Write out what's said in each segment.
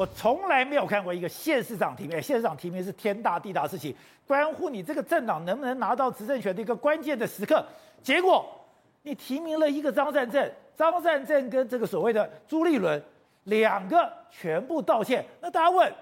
我从来没有看过一个县市长提名，县市长提名是天大地大事情，关乎你这个政党能不能拿到执政权的一个关键的时刻。结果你提名了一个张善政，张善政跟这个所谓的朱立伦两个全部道歉，那大家问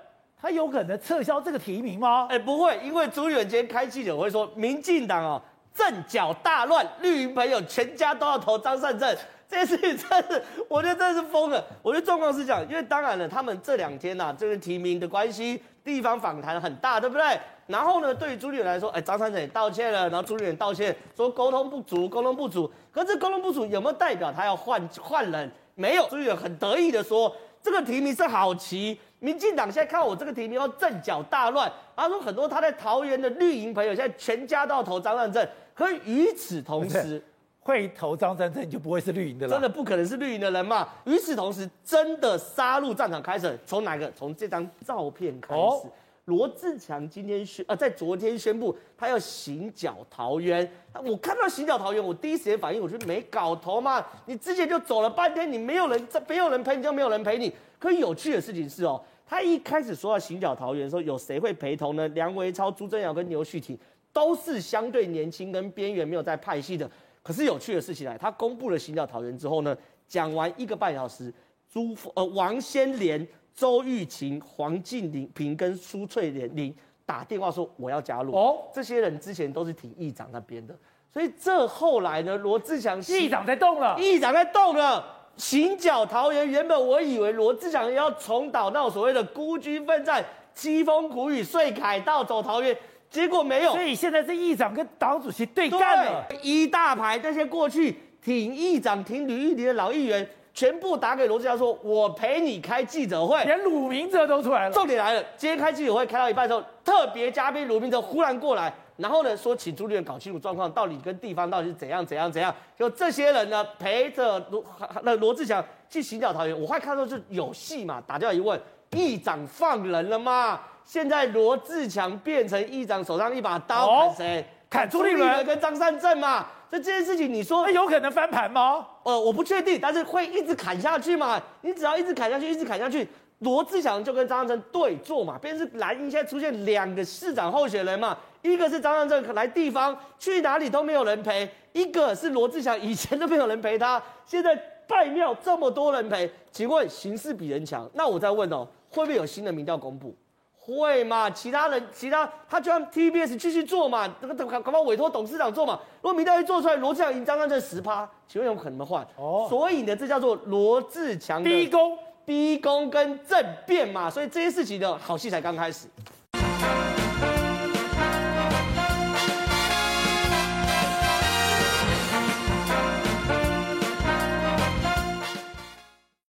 他有可能撤销这个提名吗？哎，不会，因为朱立伦今天开记者会说，民进党哦阵脚大乱，绿营朋友全家都要投张善政。这件事情真是，我觉得真是疯了。我觉得状况是这样，因为当然了，他们这两天呐、啊，这个提名的关系，地方访谈很大，对不对？然后呢，对于朱立伦来说，哎，张善政也道歉了，然后朱立伦道歉说沟通不足，沟通不足。可是沟通不足有没有代表他要换换人？没有，朱立伦很得意的说，这个提名是好棋。民进党现在看我这个提名要阵脚大乱。他说很多他在桃园的绿营朋友现在全家都要投张善政。可与此同时。会投张善政就不会是绿营的了，真的不可能是绿营的人嘛？与此同时，真的杀入战场开始，从哪个？从这张照片开始。哦、罗志强今天宣，呃，在昨天宣布他要行脚桃园。我看到行脚桃园，我第一时间反应，我觉得没搞头嘛！你之前就走了半天，你没有人，这没有人陪你，就没有人陪你。可有趣的事情是哦，他一开始说要行脚桃园的时候，有谁会陪同呢？梁维超、朱正尧跟牛旭庭都是相对年轻跟边缘，没有在派系的。可是有趣的事情来，他公布了行脚桃园之后呢，讲完一个半小时，朱呃王先莲、周玉琴、黄静平跟苏翠莲玲打电话说我要加入。哦，这些人之前都是挺议长那边的，所以这后来呢，罗志祥议长在动了，议长在动了，行脚桃园，原本我以为罗志祥要重蹈那种所谓的孤军奋战、凄风苦雨、睡凯道走桃园。结果没有，所以现在是议长跟党主席对干了。一大排那些过去挺议长、挺吕玉玲的老议员，全部打给罗志祥说：“我陪你开记者会。”连鲁明哲都出来了。重点来了，今天开记者会开到一半的时候，特别嘉宾鲁明哲忽然过来，然后呢说，请朱立伦搞清楚状况，到底跟地方到底是怎样怎样怎样。就这些人呢陪着罗那罗志祥去行脚桃园，我快看到是有戏嘛，打掉一问，议长放人了吗？现在罗志强变成议长手上一把刀，砍谁？砍朱立伦跟张善政嘛？这这件事情，你说有可能翻盘吗？呃，我不确定，但是会一直砍下去嘛？你只要一直砍下去，一直砍下去，罗志祥就跟张善政对坐嘛。变成是蓝营现在出现两个市长候选人嘛？一个是张善政来地方去哪里都没有人陪，一个是罗志祥以前都没有人陪他，现在拜庙这么多人陪，请问形势比人强？那我再问哦，会不会有新的民调公布？会嘛？其他人，其他他就让 TBS 继续做嘛，这个怎么可能委托董事长做嘛？如果民调一做出来，罗志强赢张善政十趴，请问有可能换？哦，所以呢，这叫做罗志强逼宫、逼宫跟政变嘛。所以这些事情的好戏才刚开始。